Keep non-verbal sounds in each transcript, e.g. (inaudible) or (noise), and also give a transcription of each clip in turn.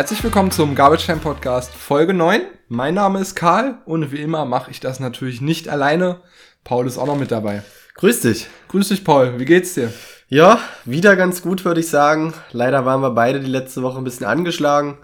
Herzlich willkommen zum Garbage Time Podcast Folge 9. Mein Name ist Karl und wie immer mache ich das natürlich nicht alleine. Paul ist auch noch mit dabei. Grüß dich. Grüß dich, Paul. Wie geht's dir? Ja, wieder ganz gut, würde ich sagen. Leider waren wir beide die letzte Woche ein bisschen angeschlagen.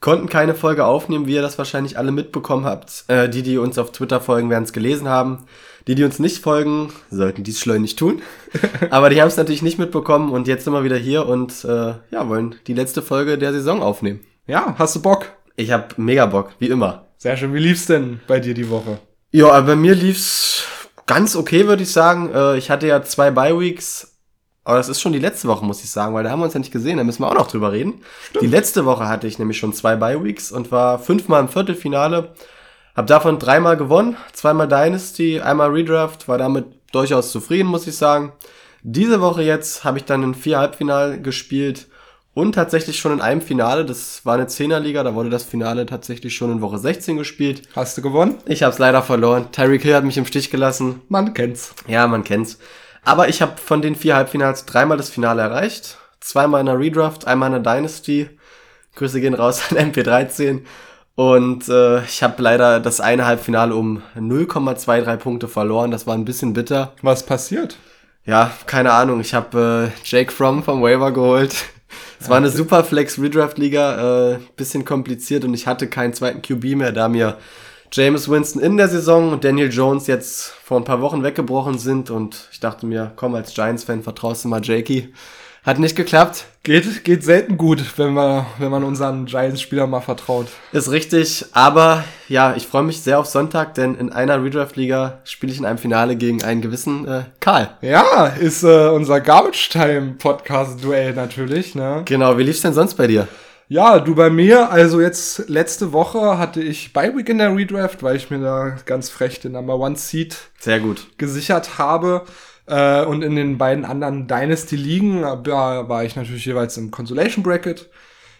Konnten keine Folge aufnehmen, wie ihr das wahrscheinlich alle mitbekommen habt. Äh, die, die uns auf Twitter folgen, werden es gelesen haben. Die, die uns nicht folgen, sollten dies schleunig tun. (laughs) Aber die haben es natürlich nicht mitbekommen und jetzt sind wir wieder hier und äh, ja, wollen die letzte Folge der Saison aufnehmen. Ja, hast du Bock? Ich hab mega Bock, wie immer. Sehr schön. Wie lief's denn bei dir die Woche? Ja, bei mir lief's ganz okay, würde ich sagen. Äh, ich hatte ja zwei Bye-Weeks, aber das ist schon die letzte Woche, muss ich sagen, weil da haben wir uns ja nicht gesehen, da müssen wir auch noch drüber reden. Stimmt. Die letzte Woche hatte ich nämlich schon zwei Bye-Weeks und war fünfmal im Viertelfinale. Hab davon dreimal gewonnen, zweimal Dynasty, einmal Redraft, war damit durchaus zufrieden, muss ich sagen. Diese Woche jetzt habe ich dann in vier Halbfinale gespielt und tatsächlich schon in einem Finale. Das war eine Zehnerliga, da wurde das Finale tatsächlich schon in Woche 16 gespielt. Hast du gewonnen? Ich habe es leider verloren. Tyreek Hill hat mich im Stich gelassen. Man kennt's. Ja, man kennt's. Aber ich habe von den vier Halbfinals dreimal das Finale erreicht. Zweimal in der Redraft, einmal in der Dynasty. Grüße gehen raus an MP13. Und äh, ich habe leider das eine Halbfinale um 0,23 Punkte verloren. Das war ein bisschen bitter. Was passiert? Ja, keine Ahnung. Ich habe äh, Jake Fromm vom Waiver geholt. Es war eine Superflex Redraft Liga, äh, bisschen kompliziert und ich hatte keinen zweiten QB mehr, da mir James Winston in der Saison und Daniel Jones jetzt vor ein paar Wochen weggebrochen sind und ich dachte mir, komm, als Giants-Fan vertraust du mal Jakey. Hat nicht geklappt. Geht, geht selten gut, wenn man, wenn man unseren Giants-Spieler mal vertraut. Ist richtig, aber ja, ich freue mich sehr auf Sonntag, denn in einer Redraft-Liga spiele ich in einem Finale gegen einen gewissen äh, Karl. Ja, ist äh, unser Garbage-Time-Podcast-Duell natürlich. Ne? Genau, wie lief's denn sonst bei dir? Ja, du bei mir, also jetzt letzte Woche hatte ich bei Week in der Redraft, weil ich mir da ganz frech den Number One Seed sehr gut gesichert habe. Äh, und in den beiden anderen Dynasty-Ligen da war ich natürlich jeweils im Consolation Bracket.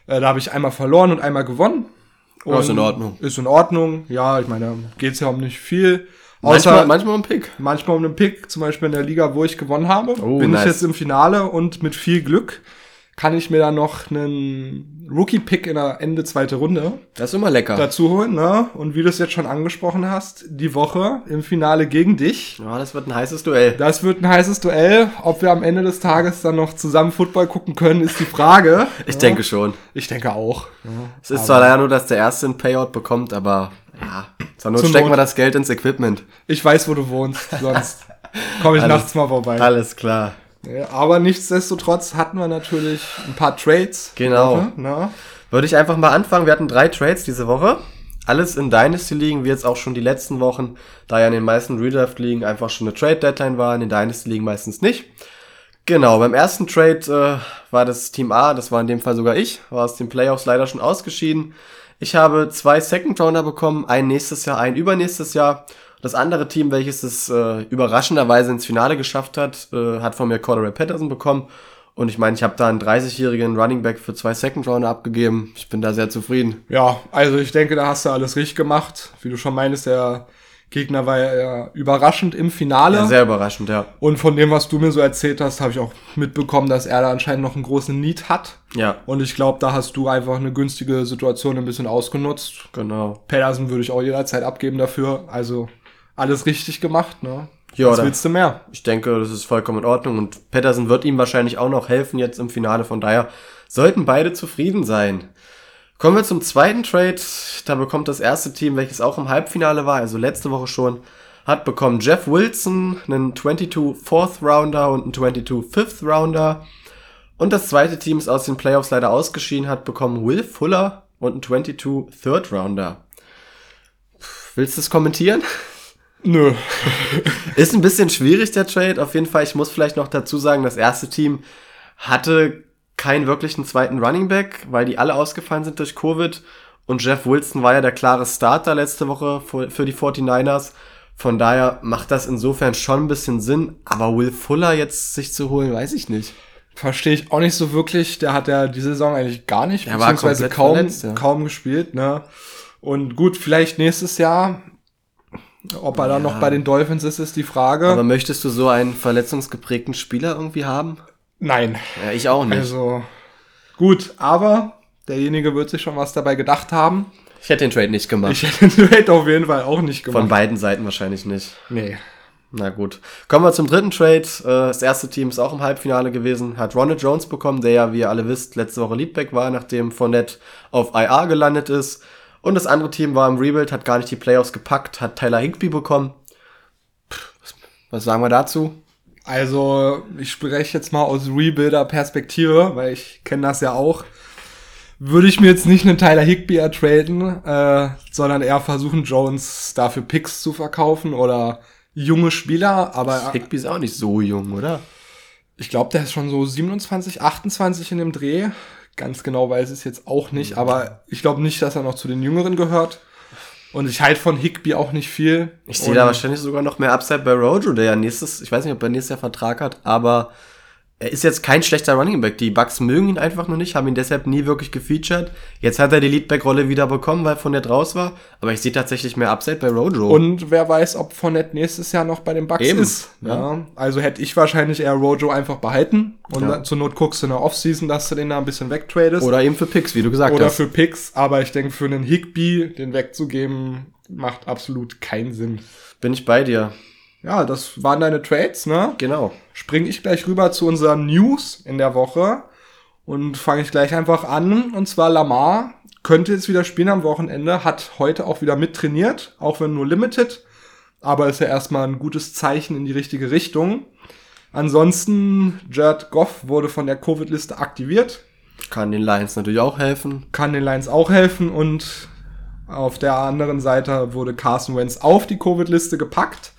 Äh, da habe ich einmal verloren und einmal gewonnen. Und ist in Ordnung. Ist in Ordnung. Ja, ich meine, da geht's ja um nicht viel. Außer manchmal, manchmal um Pick. Manchmal um einen Pick, zum Beispiel in der Liga, wo ich gewonnen habe. Oh, bin nice. ich jetzt im Finale und mit viel Glück kann ich mir dann noch einen Rookie-Pick in der Ende zweite Runde. Das ist immer lecker. Dazu holen, ne? Und wie du es jetzt schon angesprochen hast, die Woche im Finale gegen dich. Ja, das wird ein heißes Duell. Das wird ein heißes Duell. Ob wir am Ende des Tages dann noch zusammen Football gucken können, ist die Frage. ich ja. denke schon. Ich denke auch. Ja. Es ist zwar leider nur, dass der Erste ein Payout bekommt, aber ja, zur Not stecken wir das Geld ins Equipment. Ich weiß, wo du wohnst, sonst (laughs) komme ich nachts mal vorbei. Alles klar. Aber nichtsdestotrotz hatten wir natürlich ein paar Trades. Genau. Ne? Würde ich einfach mal anfangen. Wir hatten drei Trades diese Woche. Alles in Dynasty liegen, wie jetzt auch schon die letzten Wochen, da ja in den meisten Redraft ligen einfach schon eine Trade Deadline war, in den Dynasty liegen meistens nicht. Genau, beim ersten Trade äh, war das Team A, das war in dem Fall sogar ich, war aus den Playoffs leider schon ausgeschieden. Ich habe zwei Second Rounder bekommen, ein nächstes Jahr, ein übernächstes Jahr das andere Team, welches es äh, überraschenderweise ins Finale geschafft hat, äh, hat von mir Cordero Patterson bekommen. Und ich meine, ich habe da einen 30-jährigen Running Back für zwei Second Rounder abgegeben. Ich bin da sehr zufrieden. Ja, also ich denke, da hast du alles richtig gemacht. Wie du schon meinst, der Gegner war ja überraschend im Finale. Ja, sehr überraschend, ja. Und von dem, was du mir so erzählt hast, habe ich auch mitbekommen, dass er da anscheinend noch einen großen Need hat. Ja. Und ich glaube, da hast du einfach eine günstige Situation ein bisschen ausgenutzt. Genau. Patterson würde ich auch jederzeit abgeben dafür. Also alles richtig gemacht, ne? Ja, Was willst du mehr? Ich denke, das ist vollkommen in Ordnung und Patterson wird ihm wahrscheinlich auch noch helfen jetzt im Finale. Von daher sollten beide zufrieden sein. Kommen wir zum zweiten Trade. Da bekommt das erste Team, welches auch im Halbfinale war, also letzte Woche schon, hat bekommen Jeff Wilson, einen 22 Fourth Rounder und einen 22 Fifth Rounder. Und das zweite Team ist aus den Playoffs leider ausgeschieden, hat bekommen Will Fuller und einen 22 Third Rounder. Willst du es kommentieren? Nö. (laughs) ist ein bisschen schwierig, der Trade. Auf jeden Fall, ich muss vielleicht noch dazu sagen, das erste Team hatte keinen wirklichen zweiten Running Back, weil die alle ausgefallen sind durch Covid. Und Jeff Wilson war ja der klare Starter letzte Woche für die 49ers. Von daher macht das insofern schon ein bisschen Sinn. Aber Will Fuller jetzt sich zu holen, weiß ich nicht. Verstehe ich auch nicht so wirklich. Der hat ja die Saison eigentlich gar nicht, er beziehungsweise kaum, verletzt, ja. kaum gespielt. Ne? Und gut, vielleicht nächstes Jahr ob er ja. dann noch bei den Dolphins ist, ist die Frage. Aber möchtest du so einen verletzungsgeprägten Spieler irgendwie haben? Nein. Ja, ich auch nicht. Also, gut, aber Derjenige wird sich schon was dabei gedacht haben. Ich hätte den Trade nicht gemacht. Ich hätte den Trade auf jeden Fall auch nicht gemacht. Von beiden Seiten wahrscheinlich nicht. Nee. Na gut. Kommen wir zum dritten Trade. Äh, das erste Team ist auch im Halbfinale gewesen. Hat Ronald Jones bekommen, der ja, wie ihr alle wisst, letzte Woche Leadback war, nachdem Fournette auf IR gelandet ist. Und das andere Team war im Rebuild, hat gar nicht die Playoffs gepackt, hat Tyler Higby bekommen. Was sagen wir dazu? Also, ich spreche jetzt mal aus Rebuilder-Perspektive, weil ich kenne das ja auch. Würde ich mir jetzt nicht einen Tyler Higby ertraden, äh, sondern eher versuchen, Jones dafür Picks zu verkaufen oder junge Spieler, aber. Higby ist auch nicht so jung, oder? Ich glaube, der ist schon so 27, 28 in dem Dreh. Ganz genau weiß ich es jetzt auch nicht, aber ich glaube nicht, dass er noch zu den Jüngeren gehört. Und ich halte von Higby auch nicht viel. Ich sehe da wahrscheinlich sogar noch mehr Upside bei Rojo, der ja nächstes, ich weiß nicht, ob er nächstes Jahr Vertrag hat, aber er ist jetzt kein schlechter Running Back. Die Bucks mögen ihn einfach nur nicht, haben ihn deshalb nie wirklich gefeatured. Jetzt hat er die Leadback-Rolle wieder bekommen, weil von der draus war. Aber ich sehe tatsächlich mehr Upside bei Rojo. Und wer weiß, ob Fournette nächstes Jahr noch bei den Bucks Eben. ist. Ja. ja. Also hätte ich wahrscheinlich eher Rojo einfach behalten. Und ja. zur Not guckst du in der Offseason, dass du den da ein bisschen wegtradest. Oder eben für Picks, wie du gesagt Oder hast. Oder für Picks. Aber ich denke, für einen Higby den wegzugeben, macht absolut keinen Sinn. Bin ich bei dir. Ja, das waren deine Trades, ne? Genau. Springe ich gleich rüber zu unseren News in der Woche und fange ich gleich einfach an. Und zwar Lamar könnte jetzt wieder spielen am Wochenende, hat heute auch wieder mittrainiert, auch wenn nur limited, aber ist ja erstmal ein gutes Zeichen in die richtige Richtung. Ansonsten, Jared Goff wurde von der Covid-Liste aktiviert. Kann den Lions natürlich auch helfen. Kann den Lions auch helfen und auf der anderen Seite wurde Carson Wentz auf die Covid-Liste gepackt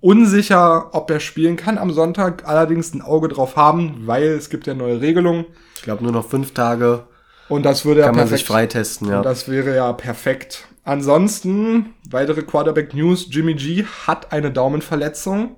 unsicher, ob er spielen kann am Sonntag, allerdings ein Auge drauf haben, weil es gibt ja neue Regelungen. Ich glaube nur noch fünf Tage. Und das würde kann ja perfekt, man sich freitesten, ja. Und das wäre ja perfekt. Ansonsten, weitere Quarterback News, Jimmy G hat eine Daumenverletzung.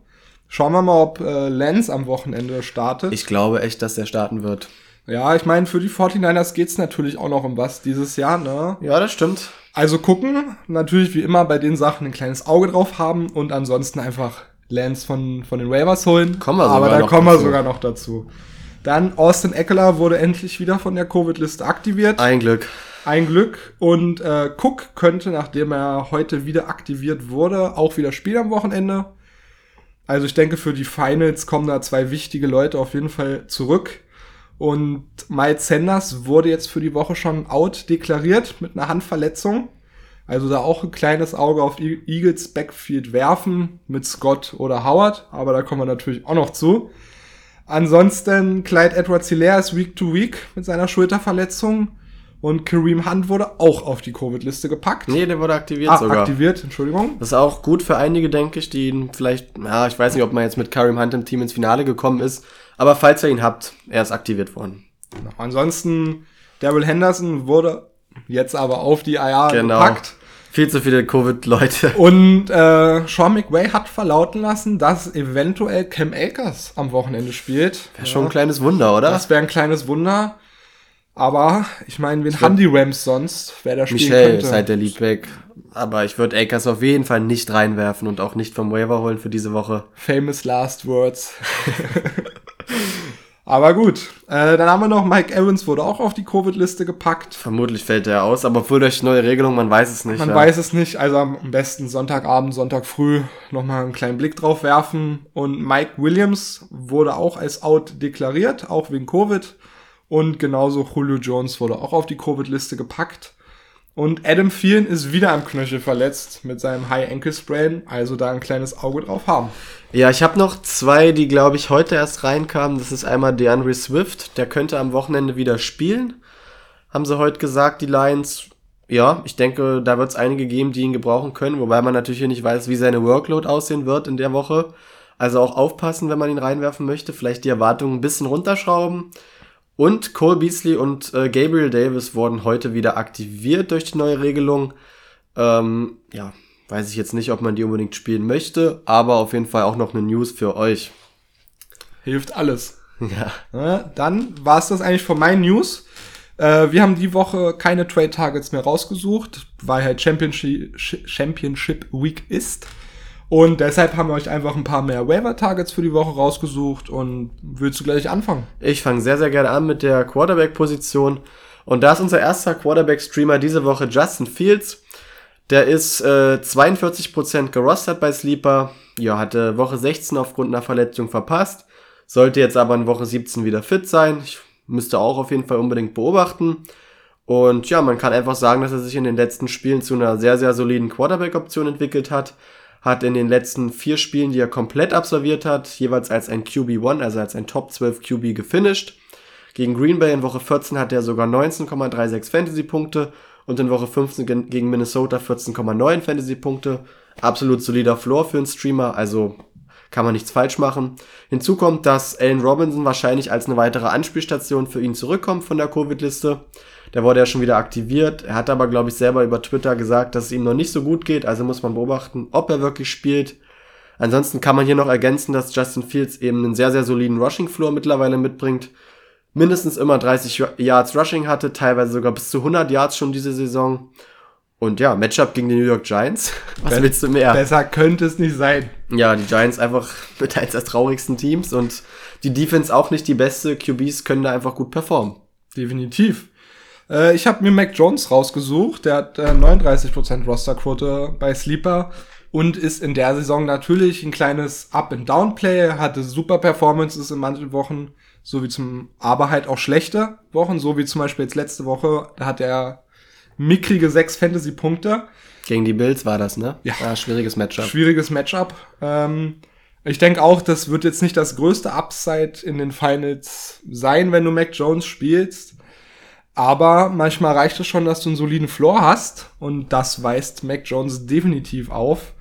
Schauen wir mal, ob äh, Lance am Wochenende startet. Ich glaube echt, dass er starten wird. Ja, ich meine, für die 49ers geht's natürlich auch noch um was dieses Jahr, ne? Ja, das stimmt. Also gucken, natürlich wie immer bei den Sachen ein kleines Auge drauf haben und ansonsten einfach Lance von, von den Waivers holen. Kommen wir Aber da kommen wir sogar noch dazu. Dann Austin Eckler wurde endlich wieder von der Covid-Liste aktiviert. Ein Glück. Ein Glück. Und äh, Cook könnte, nachdem er heute wieder aktiviert wurde, auch wieder spielen am Wochenende. Also ich denke, für die Finals kommen da zwei wichtige Leute auf jeden Fall zurück. Und Miles Sanders wurde jetzt für die Woche schon out deklariert mit einer Handverletzung. Also da auch ein kleines Auge auf Eagles Backfield werfen mit Scott oder Howard, aber da kommen wir natürlich auch noch zu. Ansonsten Clyde Edwards Hilaire ist Week to Week mit seiner Schulterverletzung und Kareem Hunt wurde auch auf die Covid-Liste gepackt. Nee, der wurde aktiviert ah, sogar. aktiviert, Entschuldigung. Das ist auch gut für einige, denke ich, die vielleicht, ja, ich weiß nicht, ob man jetzt mit Kareem Hunt im Team ins Finale gekommen ist, aber falls ihr ihn habt, er ist aktiviert worden. Genau. Ansonsten, Daryl Henderson wurde jetzt aber auf die IR genau. gepackt. Viel zu viele Covid-Leute. Und äh, Sean McVay hat verlauten lassen, dass eventuell Cam Akers am Wochenende spielt. Wäre ja. schon ein kleines Wunder, oder? Das wäre ein kleines Wunder. Aber ich meine, wen haben die Rams sonst, wer da spielen Michelle könnte? ist halt der Leadback. Aber ich würde Akers auf jeden Fall nicht reinwerfen und auch nicht vom Waiver holen für diese Woche. Famous last words. (laughs) aber gut, äh, dann haben wir noch Mike Evans wurde auch auf die Covid-Liste gepackt. Vermutlich fällt er aus, aber für durch neue Regelung, man weiß es nicht. Man ja. weiß es nicht, also am besten Sonntagabend, Sonntag früh nochmal einen kleinen Blick drauf werfen. Und Mike Williams wurde auch als out deklariert, auch wegen Covid. Und genauso Julio Jones wurde auch auf die Covid-Liste gepackt. Und Adam Thielen ist wieder am Knöchel verletzt mit seinem High Ankle Sprain, also da ein kleines Auge drauf haben. Ja, ich habe noch zwei, die glaube ich heute erst reinkamen. Das ist einmal DeAndre Swift, der könnte am Wochenende wieder spielen. Haben sie heute gesagt, die Lions. Ja, ich denke, da wird es einige geben, die ihn gebrauchen können, wobei man natürlich hier nicht weiß, wie seine Workload aussehen wird in der Woche. Also auch aufpassen, wenn man ihn reinwerfen möchte. Vielleicht die Erwartungen ein bisschen runterschrauben. Und Cole Beasley und äh, Gabriel Davis wurden heute wieder aktiviert durch die neue Regelung. Ähm, ja, weiß ich jetzt nicht, ob man die unbedingt spielen möchte, aber auf jeden Fall auch noch eine News für euch. Hilft alles. (laughs) Ja. ja dann war es das eigentlich von meinen News. Äh, wir haben die Woche keine Trade Targets mehr rausgesucht, weil halt Championship, Championship Week ist. Und deshalb haben wir euch einfach ein paar mehr Waiver-Targets für die Woche rausgesucht und willst du gleich anfangen? Ich fange sehr, sehr gerne an mit der Quarterback-Position. Und da ist unser erster Quarterback-Streamer diese Woche Justin Fields. Der ist äh, 42% gerostet bei Sleeper. Ja, hatte Woche 16 aufgrund einer Verletzung verpasst. Sollte jetzt aber in Woche 17 wieder fit sein. Ich müsste auch auf jeden Fall unbedingt beobachten. Und ja, man kann einfach sagen, dass er sich in den letzten Spielen zu einer sehr, sehr soliden Quarterback-Option entwickelt hat. Hat in den letzten vier Spielen, die er komplett absolviert hat, jeweils als ein QB1, also als ein Top 12 QB gefinisht. Gegen Green Bay in Woche 14 hat er sogar 19,36 Fantasy-Punkte und in Woche 15 gegen Minnesota 14,9 Fantasy-Punkte. Absolut solider Floor für einen Streamer, also kann man nichts falsch machen. Hinzu kommt, dass Allen Robinson wahrscheinlich als eine weitere Anspielstation für ihn zurückkommt von der Covid-Liste. Der wurde ja schon wieder aktiviert. Er hat aber, glaube ich, selber über Twitter gesagt, dass es ihm noch nicht so gut geht. Also muss man beobachten, ob er wirklich spielt. Ansonsten kann man hier noch ergänzen, dass Justin Fields eben einen sehr, sehr soliden Rushing-Floor mittlerweile mitbringt. Mindestens immer 30 Yards Rushing hatte, teilweise sogar bis zu 100 Yards schon diese Saison. Und ja, Matchup gegen die New York Giants. (laughs) Was willst du mehr? Besser könnte es nicht sein. Ja, die Giants einfach (laughs) mit eins der traurigsten Teams und die Defense auch nicht die beste. QBs können da einfach gut performen. Definitiv. Äh, ich habe mir Mac Jones rausgesucht. Der hat äh, 39% Rosterquote bei Sleeper und ist in der Saison natürlich ein kleines Up-and-Down-Play. Hatte super Performances in manchen Wochen, so wie zum, aber halt auch schlechte Wochen, so wie zum Beispiel jetzt letzte Woche. Da hat er mickrige sechs Fantasy-Punkte. Gegen die Bills war das, ne? Ja. ja schwieriges Matchup. Schwieriges Matchup. Ähm, ich denke auch, das wird jetzt nicht das größte Upside in den Finals sein, wenn du Mac Jones spielst. Aber manchmal reicht es schon, dass du einen soliden Floor hast. Und das weist Mac Jones definitiv auf.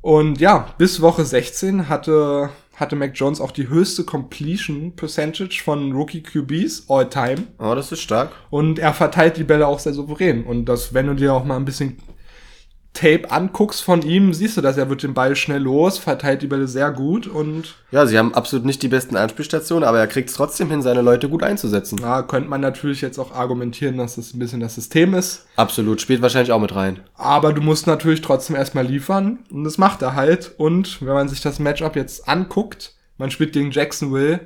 Und ja, bis Woche 16 hatte hatte Mac Jones auch die höchste Completion Percentage von Rookie QBs all time. Oh, das ist stark. Und er verteilt die Bälle auch sehr souverän. Und das, wenn du dir auch mal ein bisschen Tape anguckst von ihm, siehst du, dass er wird den Ball schnell los, verteilt die Bälle sehr gut und. Ja, sie haben absolut nicht die besten Anspielstationen, aber er kriegt es trotzdem hin, seine Leute gut einzusetzen. Ja, könnte man natürlich jetzt auch argumentieren, dass das ein bisschen das System ist. Absolut, spielt wahrscheinlich auch mit rein. Aber du musst natürlich trotzdem erstmal liefern und das macht er halt. Und wenn man sich das Matchup jetzt anguckt, man spielt gegen Jacksonville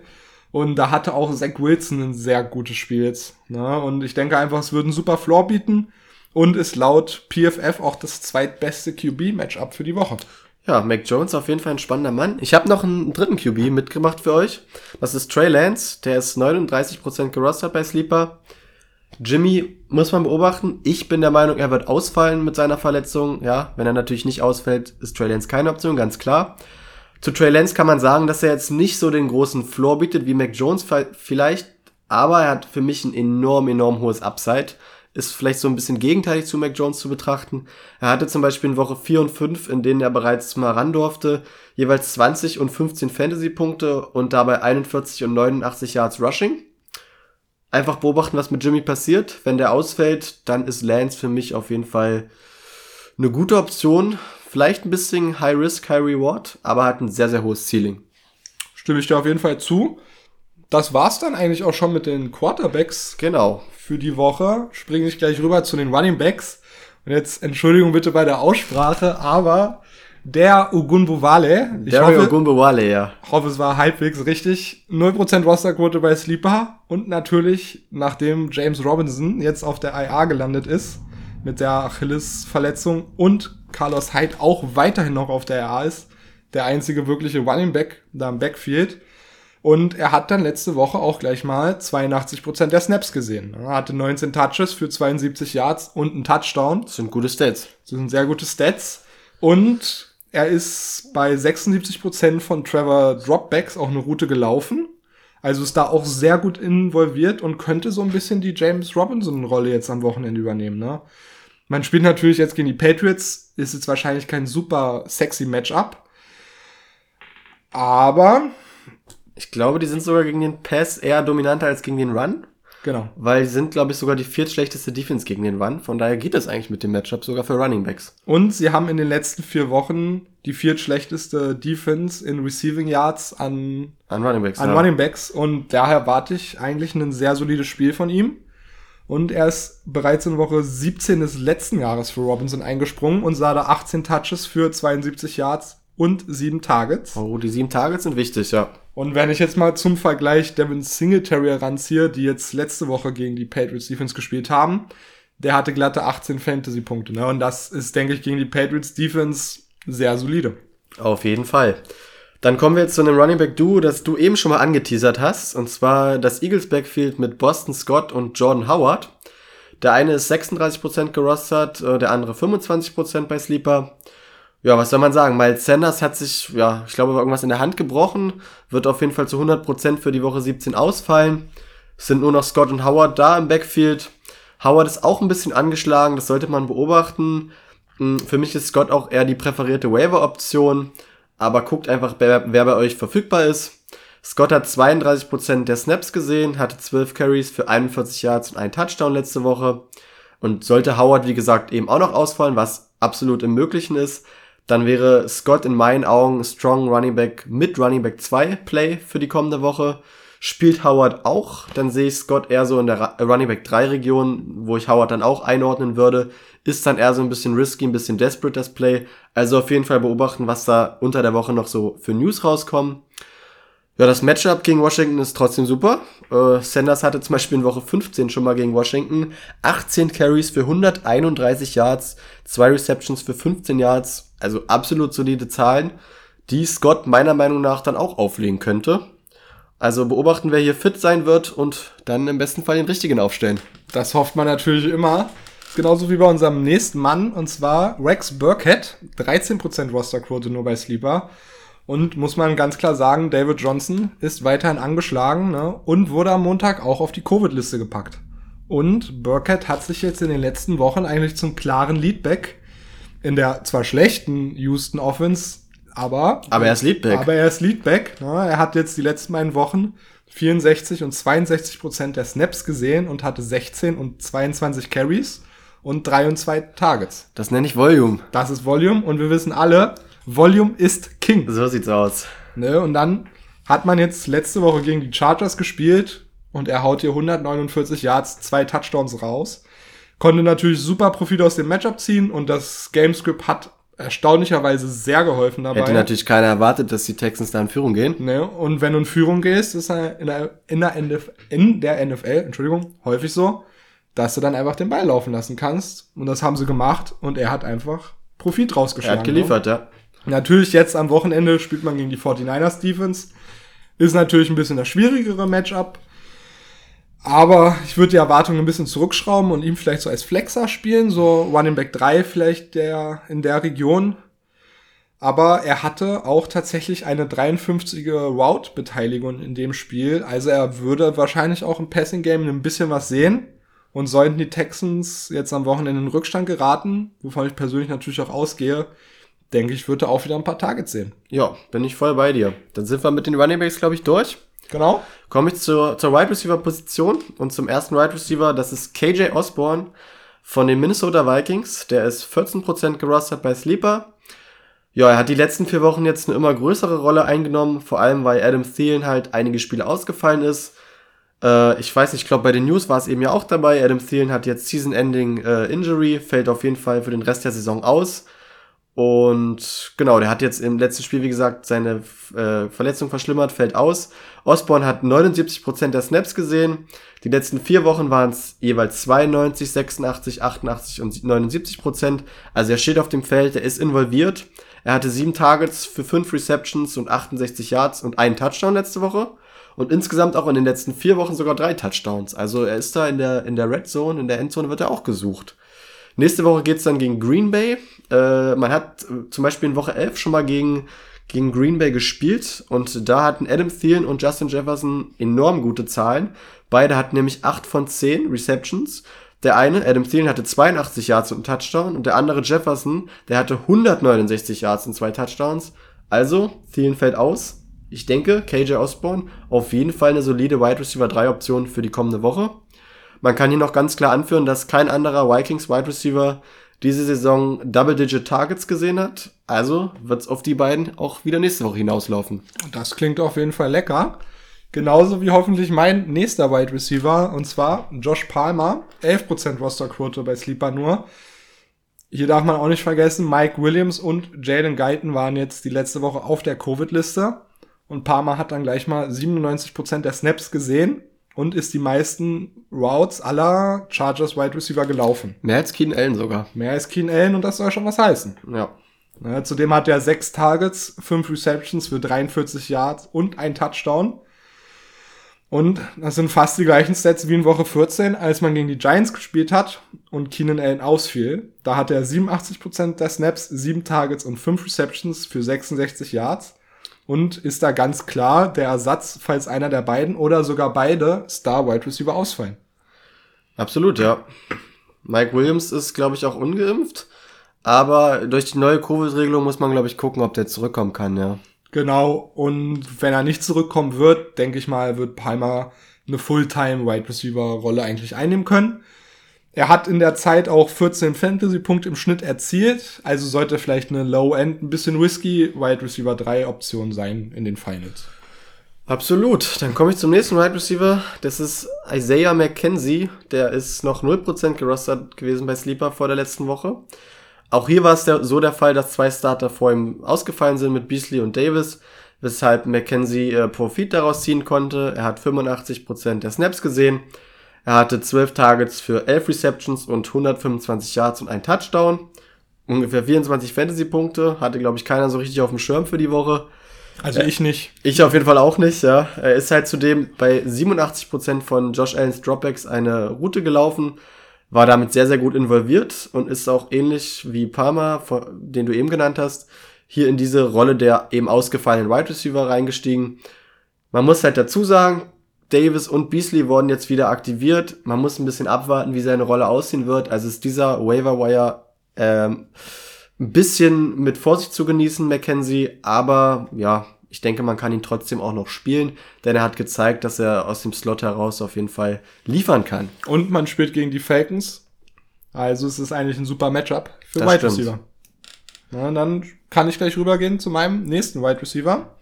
und da hatte auch Zach Wilson ein sehr gutes Spiel jetzt. Ne? Und ich denke einfach, es würde einen super Floor bieten und ist laut PFF auch das zweitbeste QB-Matchup für die Woche. Ja, Mac Jones auf jeden Fall ein spannender Mann. Ich habe noch einen dritten QB mitgemacht für euch. Das ist Trey Lance. Der ist 39% gerostert bei Sleeper. Jimmy muss man beobachten. Ich bin der Meinung, er wird ausfallen mit seiner Verletzung. Ja, wenn er natürlich nicht ausfällt, ist Trey Lance keine Option, ganz klar. Zu Trey Lance kann man sagen, dass er jetzt nicht so den großen Floor bietet wie Mac Jones vielleicht, aber er hat für mich ein enorm, enorm hohes Upside ist vielleicht so ein bisschen gegenteilig zu Mac Jones zu betrachten. Er hatte zum Beispiel in Woche 4 und 5, in denen er bereits mal ran durfte, jeweils 20 und 15 Fantasy-Punkte und dabei 41 und 89 Yards Rushing. Einfach beobachten, was mit Jimmy passiert. Wenn der ausfällt, dann ist Lance für mich auf jeden Fall eine gute Option. Vielleicht ein bisschen High Risk, High Reward, aber hat ein sehr, sehr hohes Ceiling. Stimme ich dir auf jeden Fall zu. Das war's dann eigentlich auch schon mit den Quarterbacks. Genau für die Woche. Springe ich gleich rüber zu den Running Backs. Und jetzt Entschuldigung bitte bei der Aussprache, aber der Ugunbowale. Der Ugunbowale, ja. Ich hoffe, es war halbwegs richtig. 0% Rosterquote bei Sleeper. Und natürlich, nachdem James Robinson jetzt auf der IA gelandet ist, mit der Achilles-Verletzung und Carlos Hyde auch weiterhin noch auf der IA ist, der einzige wirkliche Running Back da im Backfield, und er hat dann letzte Woche auch gleich mal 82% der Snaps gesehen. Er hatte 19 Touches für 72 Yards und einen Touchdown. Das sind gute Stats. Das sind sehr gute Stats. Und er ist bei 76% von Trevor Dropbacks auch eine Route gelaufen. Also ist da auch sehr gut involviert und könnte so ein bisschen die James Robinson-Rolle jetzt am Wochenende übernehmen. Ne? Man spielt natürlich jetzt gegen die Patriots, ist jetzt wahrscheinlich kein super sexy Matchup. Aber ich glaube, die sind sogar gegen den Pass eher dominanter als gegen den Run. Genau. Weil die sind, glaube ich, sogar die viertschlechteste Defense gegen den Run. Von daher geht es eigentlich mit dem Matchup sogar für Running Backs. Und sie haben in den letzten vier Wochen die viertschlechteste Defense in Receiving Yards an, an Running Backs. An ja. Running Backs. Und daher erwarte ich eigentlich ein sehr solides Spiel von ihm. Und er ist bereits in Woche 17 des letzten Jahres für Robinson eingesprungen und sah da 18 Touches für 72 Yards und sieben Targets. Oh, die sieben Targets sind wichtig, ja. Und wenn ich jetzt mal zum Vergleich Devin Singletary heranziehe, die jetzt letzte Woche gegen die Patriots Defense gespielt haben, der hatte glatte 18 Fantasy-Punkte. Ne? Und das ist, denke ich, gegen die Patriots Defense sehr solide. Auf jeden Fall. Dann kommen wir jetzt zu einem Running Back Duo, das du eben schon mal angeteasert hast, und zwar das Eagles Backfield mit Boston Scott und Jordan Howard. Der eine ist 36% gerostert, äh, der andere 25% bei Sleeper. Ja, was soll man sagen? Miles Sanders hat sich, ja, ich glaube, irgendwas in der Hand gebrochen, wird auf jeden Fall zu 100% für die Woche 17 ausfallen. Es sind nur noch Scott und Howard da im Backfield. Howard ist auch ein bisschen angeschlagen, das sollte man beobachten. Hm, für mich ist Scott auch eher die präferierte Waiver-Option, aber guckt einfach, wer, wer bei euch verfügbar ist. Scott hat 32% der Snaps gesehen, hatte 12 Carries für 41 Yards und einen Touchdown letzte Woche. Und sollte Howard, wie gesagt, eben auch noch ausfallen, was absolut im Möglichen ist, dann wäre Scott in meinen Augen Strong Running Back mit Running Back 2 Play für die kommende Woche. Spielt Howard auch, dann sehe ich Scott eher so in der Running Back 3 Region, wo ich Howard dann auch einordnen würde. Ist dann eher so ein bisschen risky, ein bisschen desperate das Play. Also auf jeden Fall beobachten, was da unter der Woche noch so für News rauskommen. Ja, das Matchup gegen Washington ist trotzdem super. Äh, Sanders hatte zum Beispiel in Woche 15 schon mal gegen Washington 18 Carries für 131 Yards, zwei Receptions für 15 Yards, also absolut solide Zahlen, die Scott meiner Meinung nach dann auch auflegen könnte. Also beobachten, wer hier fit sein wird und dann im besten Fall den richtigen aufstellen. Das hofft man natürlich immer. Genauso wie bei unserem nächsten Mann, und zwar Rex Burkhead. 13% Rosterquote nur bei Sleeper. Und muss man ganz klar sagen, David Johnson ist weiterhin angeschlagen ne, und wurde am Montag auch auf die Covid-Liste gepackt. Und Burkett hat sich jetzt in den letzten Wochen eigentlich zum klaren Leadback in der zwar schlechten Houston Offense, aber aber er ist Leadback. Aber er ist Leadback. Ne, er hat jetzt die letzten beiden Wochen 64 und 62 Prozent der Snaps gesehen und hatte 16 und 22 Carries und 3 und 2 Targets. Das nenne ich Volume. Das ist Volume und wir wissen alle, Volume ist King. So sieht's aus. Ne? Und dann hat man jetzt letzte Woche gegen die Chargers gespielt und er haut hier 149 Yards, zwei Touchdowns raus. Konnte natürlich super Profit aus dem Matchup ziehen und das Gamescript hat erstaunlicherweise sehr geholfen dabei. Hätte natürlich keiner erwartet, dass die Texans da in Führung gehen. Ne? Und wenn du in Führung gehst, ist in der, in der, NF, in der NFL, Entschuldigung, häufig so, dass du dann einfach den Ball laufen lassen kannst. Und das haben sie gemacht und er hat einfach Profit rausgeschlagen. Er hat geliefert, ne? ja. Natürlich jetzt am Wochenende spielt man gegen die 49ers Defense. Ist natürlich ein bisschen das schwierigere Matchup. Aber ich würde die Erwartungen ein bisschen zurückschrauben und ihm vielleicht so als Flexer spielen, so Running Back 3 vielleicht der, in der Region. Aber er hatte auch tatsächlich eine 53er Route-Beteiligung in dem Spiel. Also er würde wahrscheinlich auch im Passing Game ein bisschen was sehen. Und sollten die Texans jetzt am Wochenende in den Rückstand geraten, wovon ich persönlich natürlich auch ausgehe, denke ich, wird er auch wieder ein paar Targets sehen. Ja, bin ich voll bei dir. Dann sind wir mit den Running Backs, glaube ich, durch. Genau. Komme ich zur, zur Wide Receiver Position und zum ersten Wide Receiver, das ist KJ Osborne von den Minnesota Vikings. Der ist 14% gerostet bei Sleeper. Ja, er hat die letzten vier Wochen jetzt eine immer größere Rolle eingenommen, vor allem weil Adam Thielen halt einige Spiele ausgefallen ist. Äh, ich weiß nicht, ich glaube bei den News war es eben ja auch dabei. Adam Thielen hat jetzt Season-Ending äh, Injury, fällt auf jeden Fall für den Rest der Saison aus. Und genau, der hat jetzt im letzten Spiel, wie gesagt, seine äh, Verletzung verschlimmert, fällt aus. Osborne hat 79% der Snaps gesehen. Die letzten vier Wochen waren es jeweils 92, 86, 88 und 79%. Also er steht auf dem Feld, er ist involviert. Er hatte sieben Targets für fünf Receptions und 68 Yards und einen Touchdown letzte Woche. Und insgesamt auch in den letzten vier Wochen sogar drei Touchdowns. Also er ist da in der, in der Red Zone, in der Endzone wird er auch gesucht. Nächste Woche geht's dann gegen Green Bay. Äh, man hat äh, zum Beispiel in Woche 11 schon mal gegen, gegen Green Bay gespielt und da hatten Adam Thielen und Justin Jefferson enorm gute Zahlen. Beide hatten nämlich 8 von 10 Receptions. Der eine, Adam Thielen, hatte 82 Yards und einen Touchdown und der andere Jefferson, der hatte 169 Yards und zwei Touchdowns. Also, Thielen fällt aus. Ich denke, KJ Osborne auf jeden Fall eine solide Wide Receiver 3 Option für die kommende Woche. Man kann hier noch ganz klar anführen, dass kein anderer Vikings Wide Receiver diese Saison Double-Digit Targets gesehen hat. Also wird es auf die beiden auch wieder nächste Woche hinauslaufen. Das klingt auf jeden Fall lecker. Genauso wie hoffentlich mein nächster Wide Receiver, und zwar Josh Palmer. 11% Rosterquote bei Sleeper nur. hier darf man auch nicht vergessen, Mike Williams und Jaden Guyton waren jetzt die letzte Woche auf der Covid-Liste. Und Palmer hat dann gleich mal 97% der Snaps gesehen und ist die meisten Routes aller Chargers Wide Receiver gelaufen. Mehr als Keen Allen sogar. Mehr als Keen Allen und das soll schon was heißen. Ja. ja zudem hat er sechs Targets, fünf Receptions für 43 Yards und ein Touchdown. Und das sind fast die gleichen Stats wie in Woche 14, als man gegen die Giants gespielt hat und Keenan Allen ausfiel. Da hatte er 87% der Snaps, 7 Targets und 5 Receptions für 66 Yards. Und ist da ganz klar der Ersatz, falls einer der beiden oder sogar beide Star Wide Receiver ausfallen. Absolut, ja. Mike Williams ist, glaube ich, auch ungeimpft. Aber durch die neue Covid-Regelung muss man, glaube ich, gucken, ob der zurückkommen kann, ja. Genau, und wenn er nicht zurückkommen wird, denke ich mal, wird Palmer eine Fulltime Wide Receiver Rolle eigentlich einnehmen können. Er hat in der Zeit auch 14 Fantasy-Punkte im Schnitt erzielt, also sollte vielleicht eine Low-End, ein bisschen risky Wide Receiver 3 Option sein in den Finals. Absolut. Dann komme ich zum nächsten Wide Receiver. Das ist Isaiah McKenzie. Der ist noch 0% gerostert gewesen bei Sleeper vor der letzten Woche. Auch hier war es der, so der Fall, dass zwei Starter vor ihm ausgefallen sind mit Beasley und Davis, weshalb McKenzie äh, Profit daraus ziehen konnte. Er hat 85% der Snaps gesehen. Er hatte 12 Targets für 11 Receptions und 125 Yards und ein Touchdown. Ungefähr 24 Fantasy-Punkte. Hatte, glaube ich, keiner so richtig auf dem Schirm für die Woche. Also ich nicht. Ich auf jeden Fall auch nicht, ja. Er ist halt zudem bei 87% von Josh Allens Dropbacks eine Route gelaufen war damit sehr, sehr gut involviert und ist auch ähnlich wie Palmer, den du eben genannt hast, hier in diese Rolle der eben ausgefallenen Wide Receiver reingestiegen. Man muss halt dazu sagen, Davis und Beasley wurden jetzt wieder aktiviert. Man muss ein bisschen abwarten, wie seine Rolle aussehen wird. Also ist dieser Waiver Wire ähm, ein bisschen mit Vorsicht zu genießen, Mackenzie. Aber ja, ich denke, man kann ihn trotzdem auch noch spielen, denn er hat gezeigt, dass er aus dem Slot heraus auf jeden Fall liefern kann. Und man spielt gegen die Falcons. Also es ist eigentlich ein super Matchup für das Wide Receiver. Na, dann kann ich gleich rübergehen zu meinem nächsten Wide Receiver.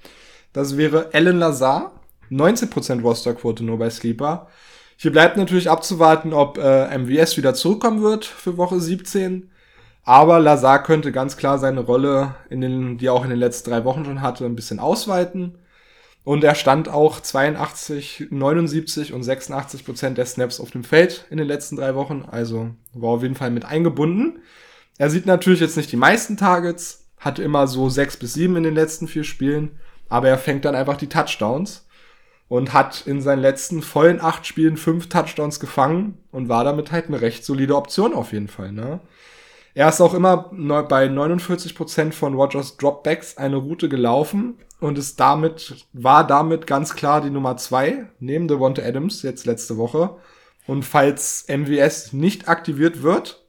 Das wäre Alan Lazar. 19% Rosterquote nur bei Sleeper. Hier bleibt natürlich abzuwarten, ob äh, MVS wieder zurückkommen wird für Woche 17. Aber Lazar könnte ganz klar seine Rolle, in den, die er auch in den letzten drei Wochen schon hatte, ein bisschen ausweiten. Und er stand auch 82, 79 und 86 Prozent der Snaps auf dem Feld in den letzten drei Wochen. Also war auf jeden Fall mit eingebunden. Er sieht natürlich jetzt nicht die meisten Targets, hatte immer so sechs bis sieben in den letzten vier Spielen, aber er fängt dann einfach die Touchdowns und hat in seinen letzten vollen acht Spielen fünf Touchdowns gefangen und war damit halt eine recht solide Option auf jeden Fall. Ne? Er ist auch immer bei 49% von Rogers Dropbacks eine Route gelaufen und ist damit, war damit ganz klar die Nummer zwei neben Devonta Adams jetzt letzte Woche. Und falls MWS nicht aktiviert wird,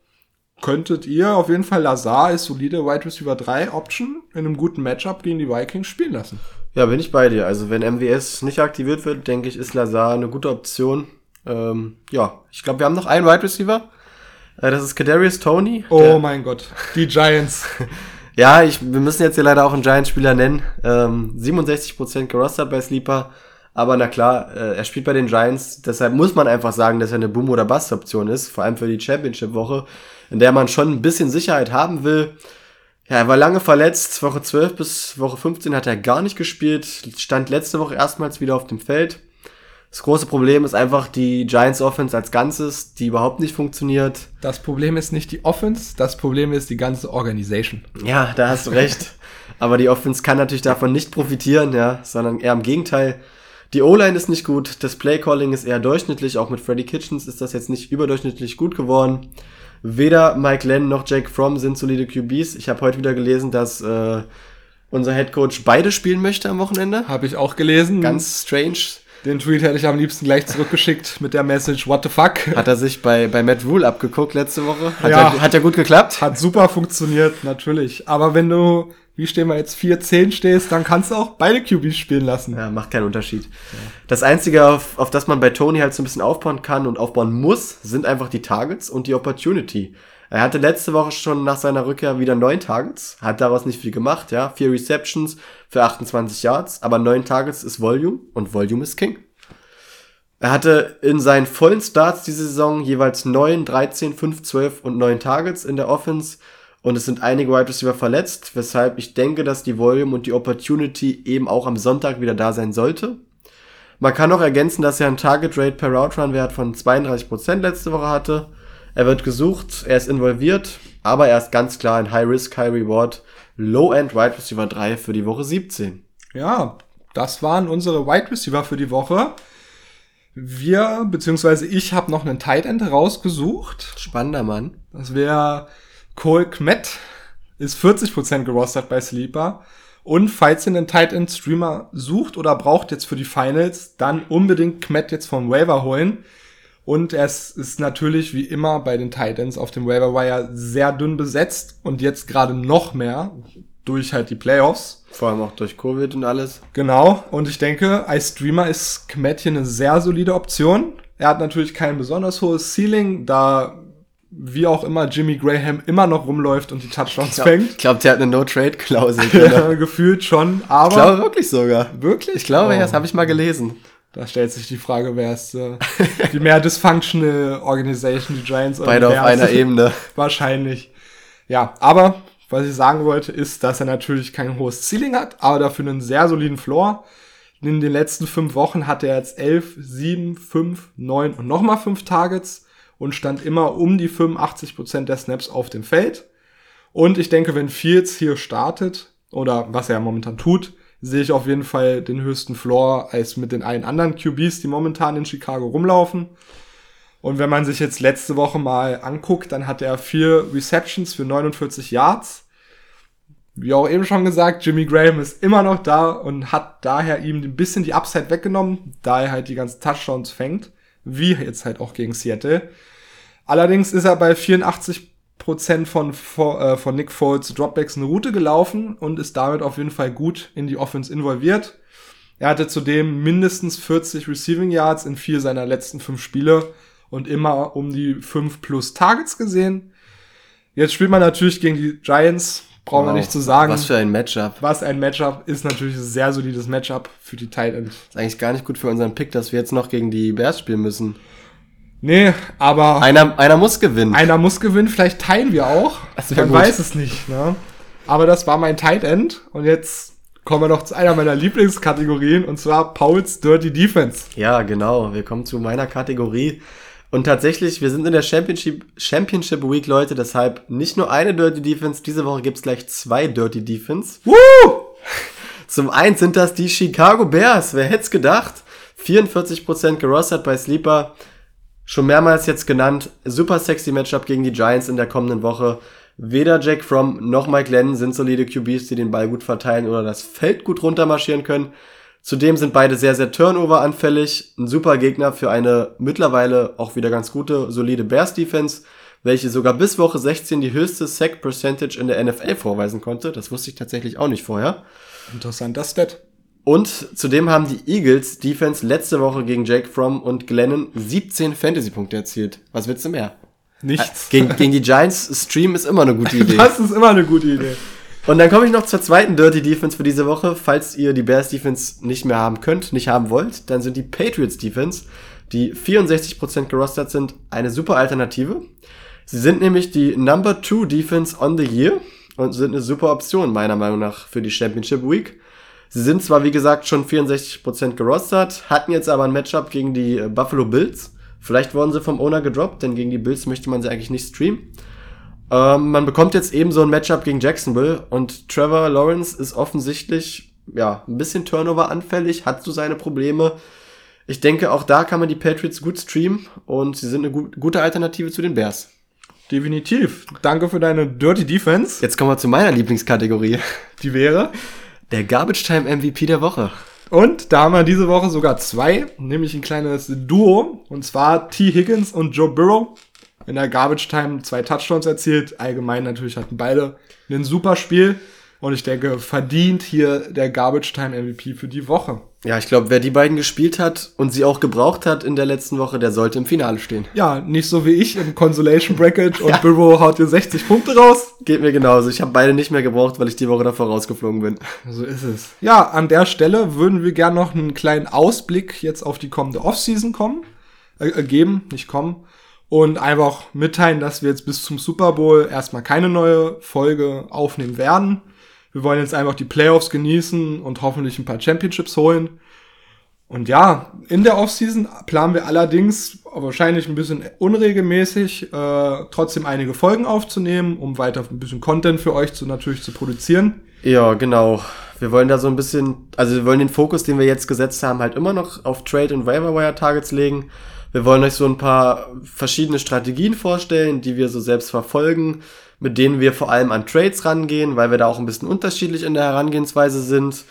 könntet ihr auf jeden Fall Lazar als solide Wide Receiver 3 Option in einem guten Matchup gegen die Vikings spielen lassen. Ja, bin ich bei dir. Also wenn MWS nicht aktiviert wird, denke ich, ist Lazar eine gute Option. Ähm, ja, ich glaube, wir haben noch einen Wide Receiver. Äh, das ist Kadarius Tony. Oh mein Gott, die Giants. (laughs) ja, ich, wir müssen jetzt hier leider auch einen Giants-Spieler nennen. Ähm, 67% gerostert bei Sleeper. Aber na klar, äh, er spielt bei den Giants. Deshalb muss man einfach sagen, dass er eine Boom- oder Bust-Option ist. Vor allem für die Championship-Woche, in der man schon ein bisschen Sicherheit haben will. Ja, er war lange verletzt. Woche 12 bis Woche 15 hat er gar nicht gespielt. Stand letzte Woche erstmals wieder auf dem Feld. Das große Problem ist einfach die Giants Offense als Ganzes, die überhaupt nicht funktioniert. Das Problem ist nicht die Offense, das Problem ist die ganze Organisation. Ja, da hast du recht. Aber die Offense kann natürlich davon nicht profitieren, ja, sondern eher im Gegenteil. Die O-Line ist nicht gut, das Play-Calling ist eher durchschnittlich, auch mit Freddy Kitchens ist das jetzt nicht überdurchschnittlich gut geworden. Weder Mike Lenn noch Jake Fromm sind solide QBs. Ich habe heute wieder gelesen, dass äh, unser Head Coach beide spielen möchte am Wochenende. Habe ich auch gelesen. Ganz strange. Den Tweet hätte ich am liebsten gleich zurückgeschickt (laughs) mit der Message What the fuck. Hat er sich bei, bei Matt Rule abgeguckt letzte Woche? Hat, ja, ja, hat ja gut geklappt? Hat super funktioniert, natürlich. Aber wenn du, wie stehen wir jetzt, 4-10 stehst, dann kannst du auch beide QBs spielen lassen. Ja, macht keinen Unterschied. Ja. Das Einzige, auf, auf das man bei Tony halt so ein bisschen aufbauen kann und aufbauen muss, sind einfach die Targets und die Opportunity. Er hatte letzte Woche schon nach seiner Rückkehr wieder neun Targets, hat daraus nicht viel gemacht, ja. Vier Receptions für 28 Yards, aber neun Targets ist Volume und Volume ist King. Er hatte in seinen vollen Starts diese Saison jeweils 9, 13, 5, 12 und 9 Targets in der Offense. Und es sind einige Wide Receiver verletzt, weshalb ich denke, dass die Volume und die Opportunity eben auch am Sonntag wieder da sein sollte. Man kann noch ergänzen, dass er einen Target Rate per Route Run Wert von 32% letzte Woche hatte. Er wird gesucht, er ist involviert, aber er ist ganz klar ein High Risk, High Reward Low-End Wide Receiver 3 für die Woche 17. Ja, das waren unsere Wide Receiver für die Woche. Wir, beziehungsweise ich, habe noch einen Tight End rausgesucht. Spannender Mann. Das wäre Cole Kmet. Ist 40% gerostet bei Sleeper. Und falls ihr einen Tight End Streamer sucht oder braucht jetzt für die Finals, dann unbedingt Kmet jetzt vom Waiver holen. Und es ist natürlich wie immer bei den Titans auf dem Waiver Wire sehr dünn besetzt und jetzt gerade noch mehr durch halt die Playoffs. Vor allem auch durch Covid und alles. Genau. Und ich denke, als Streamer ist Kmet hier eine sehr solide Option. Er hat natürlich kein besonders hohes Ceiling, da wie auch immer Jimmy Graham immer noch rumläuft und die Touchdowns ich fängt. Ich glaube, der hat eine No-Trade-Klausel. (laughs) ja, gefühlt schon, aber. Ich glaube wirklich sogar. Wirklich? Ich glaube, oh. das habe ich mal gelesen. Da stellt sich die Frage, wer ist äh, die mehr dysfunctional Organisation, die Giants oder Beide auf einer Ebene. (laughs) Wahrscheinlich. Ja, aber was ich sagen wollte, ist, dass er natürlich kein hohes Ceiling hat, aber dafür einen sehr soliden Floor. In den letzten fünf Wochen hat er jetzt elf, sieben, fünf, neun und nochmal fünf Targets und stand immer um die 85 Prozent der Snaps auf dem Feld. Und ich denke, wenn Fields hier startet, oder was er momentan tut, sehe ich auf jeden Fall den höchsten Floor als mit den allen anderen QBs, die momentan in Chicago rumlaufen. Und wenn man sich jetzt letzte Woche mal anguckt, dann hat er vier Receptions für 49 Yards. Wie auch eben schon gesagt, Jimmy Graham ist immer noch da und hat daher ihm ein bisschen die Upside weggenommen, da er halt die ganzen Touchdowns fängt, wie jetzt halt auch gegen Seattle. Allerdings ist er bei 84 Prozent von, äh, von Nick Foles Dropbacks eine Route gelaufen und ist damit auf jeden Fall gut in die Offense involviert. Er hatte zudem mindestens 40 Receiving Yards in vier seiner letzten fünf Spiele und immer um die fünf plus Targets gesehen. Jetzt spielt man natürlich gegen die Giants, brauchen wow. wir nicht zu sagen. Was für ein Matchup. Was ein Matchup ist natürlich ein sehr solides Matchup für die Titans. Ist eigentlich gar nicht gut für unseren Pick, dass wir jetzt noch gegen die Bears spielen müssen. Nee, aber. Einer, einer muss gewinnen. Einer muss gewinnen, vielleicht teilen wir auch. Man gut. weiß es nicht, ne? Aber das war mein Tight End. Und jetzt kommen wir noch zu einer meiner Lieblingskategorien, und zwar Pauls Dirty Defense. Ja, genau. Wir kommen zu meiner Kategorie. Und tatsächlich, wir sind in der Championship, Championship Week, Leute, deshalb nicht nur eine Dirty Defense, diese Woche gibt's gleich zwei Dirty Defense. Woo! Zum einen sind das die Chicago Bears, wer hätte gedacht? 44% gerostert bei Sleeper, schon mehrmals jetzt genannt, super sexy Matchup gegen die Giants in der kommenden Woche. Weder Jack Fromm noch Mike Lennon sind solide QBs, die den Ball gut verteilen oder das Feld gut runtermarschieren können. Zudem sind beide sehr, sehr Turnover-anfällig. Ein super Gegner für eine mittlerweile auch wieder ganz gute, solide Bears-Defense, welche sogar bis Woche 16 die höchste Sack-Percentage in der NFL vorweisen konnte. Das wusste ich tatsächlich auch nicht vorher. Interessanter Stat. Und zudem haben die Eagles Defense letzte Woche gegen Jake Fromm und Glennon 17 Fantasy-Punkte erzielt. Was willst du mehr? Nichts. Gegen, gegen die Giants Stream ist immer eine gute Idee. (laughs) das ist immer eine gute Idee. Und dann komme ich noch zur zweiten Dirty Defense für diese Woche. Falls ihr die Bears Defense nicht mehr haben könnt, nicht haben wollt, dann sind die Patriots Defense, die 64% gerostert sind, eine super Alternative. Sie sind nämlich die Number 2 Defense on the Year und sind eine super Option meiner Meinung nach für die Championship Week. Sie sind zwar, wie gesagt, schon 64% gerostert, hatten jetzt aber ein Matchup gegen die äh, Buffalo Bills. Vielleicht wurden sie vom Owner gedroppt, denn gegen die Bills möchte man sie eigentlich nicht streamen. Ähm, man bekommt jetzt eben so ein Matchup gegen Jacksonville und Trevor Lawrence ist offensichtlich, ja, ein bisschen Turnover anfällig, hat so seine Probleme. Ich denke, auch da kann man die Patriots gut streamen und sie sind eine gut, gute Alternative zu den Bears. Definitiv. Danke für deine Dirty Defense. Jetzt kommen wir zu meiner Lieblingskategorie. Die wäre? Der Garbage Time MVP der Woche. Und da haben wir diese Woche sogar zwei, nämlich ein kleines Duo, und zwar T. Higgins und Joe Burrow. In der Garbage Time zwei Touchdowns erzielt. Allgemein natürlich hatten beide ein super Spiel. Und ich denke, verdient hier der Garbage Time MVP für die Woche. Ja, ich glaube, wer die beiden gespielt hat und sie auch gebraucht hat in der letzten Woche, der sollte im Finale stehen. Ja, nicht so wie ich im Consolation Bracket und (laughs) ja. Burrow haut dir 60 Punkte raus. Geht mir genauso. Ich habe beide nicht mehr gebraucht, weil ich die Woche davor rausgeflogen bin. So ist es. Ja, an der Stelle würden wir gerne noch einen kleinen Ausblick jetzt auf die kommende Offseason kommen, äh, äh, geben, nicht kommen. Und einfach mitteilen, dass wir jetzt bis zum Super Bowl erstmal keine neue Folge aufnehmen werden wir wollen jetzt einfach die Playoffs genießen und hoffentlich ein paar Championships holen. Und ja, in der Offseason planen wir allerdings wahrscheinlich ein bisschen unregelmäßig äh, trotzdem einige Folgen aufzunehmen, um weiter ein bisschen Content für euch zu natürlich zu produzieren. Ja, genau. Wir wollen da so ein bisschen, also wir wollen den Fokus, den wir jetzt gesetzt haben, halt immer noch auf Trade und Waiver Wire Targets legen. Wir wollen euch so ein paar verschiedene Strategien vorstellen, die wir so selbst verfolgen, mit denen wir vor allem an Trades rangehen, weil wir da auch ein bisschen unterschiedlich in der Herangehensweise sind.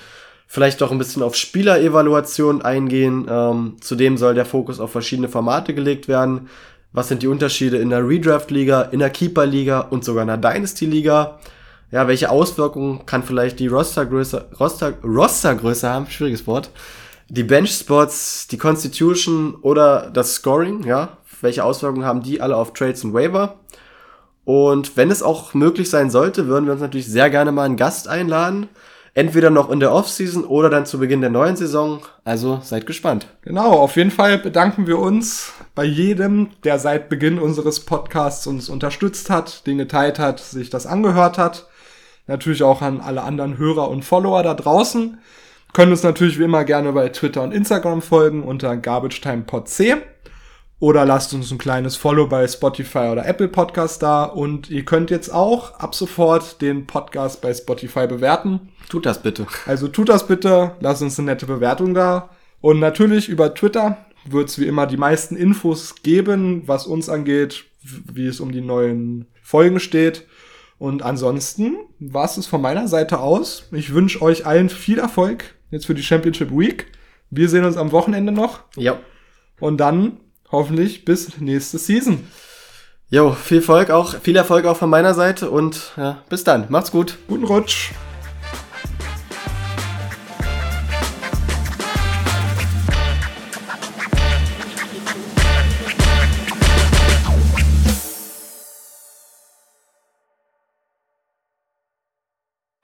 Vielleicht auch ein bisschen auf Spielerevaluation eingehen. Ähm, zudem soll der Fokus auf verschiedene Formate gelegt werden. Was sind die Unterschiede in der Redraft-Liga, in der Keeper-Liga und sogar in der Dynasty-Liga? Ja, welche Auswirkungen kann vielleicht die Rostergröße, Roster, Rostergröße haben? Schwieriges Wort. Die Bench-Spots, die Constitution oder das Scoring, ja? Welche Auswirkungen haben die alle auf Trades und Waiver? Und wenn es auch möglich sein sollte, würden wir uns natürlich sehr gerne mal einen Gast einladen. Entweder noch in der Offseason oder dann zu Beginn der neuen Saison. Also seid gespannt. Genau, auf jeden Fall bedanken wir uns bei jedem, der seit Beginn unseres Podcasts uns unterstützt hat, den geteilt hat, sich das angehört hat. Natürlich auch an alle anderen Hörer und Follower da draußen. Können uns natürlich wie immer gerne bei Twitter und Instagram folgen unter GarbageTimePodC. Oder lasst uns ein kleines Follow bei Spotify oder Apple Podcast da. Und ihr könnt jetzt auch ab sofort den Podcast bei Spotify bewerten. Tut das bitte. Also tut das bitte. Lasst uns eine nette Bewertung da. Und natürlich über Twitter wird es wie immer die meisten Infos geben, was uns angeht, wie es um die neuen Folgen steht. Und ansonsten war es von meiner Seite aus. Ich wünsche euch allen viel Erfolg jetzt für die Championship Week. Wir sehen uns am Wochenende noch. Ja. Und dann hoffentlich bis nächste Season. Jo, viel Erfolg auch, viel Erfolg auch von meiner Seite und ja, bis dann. Macht's gut. Guten Rutsch.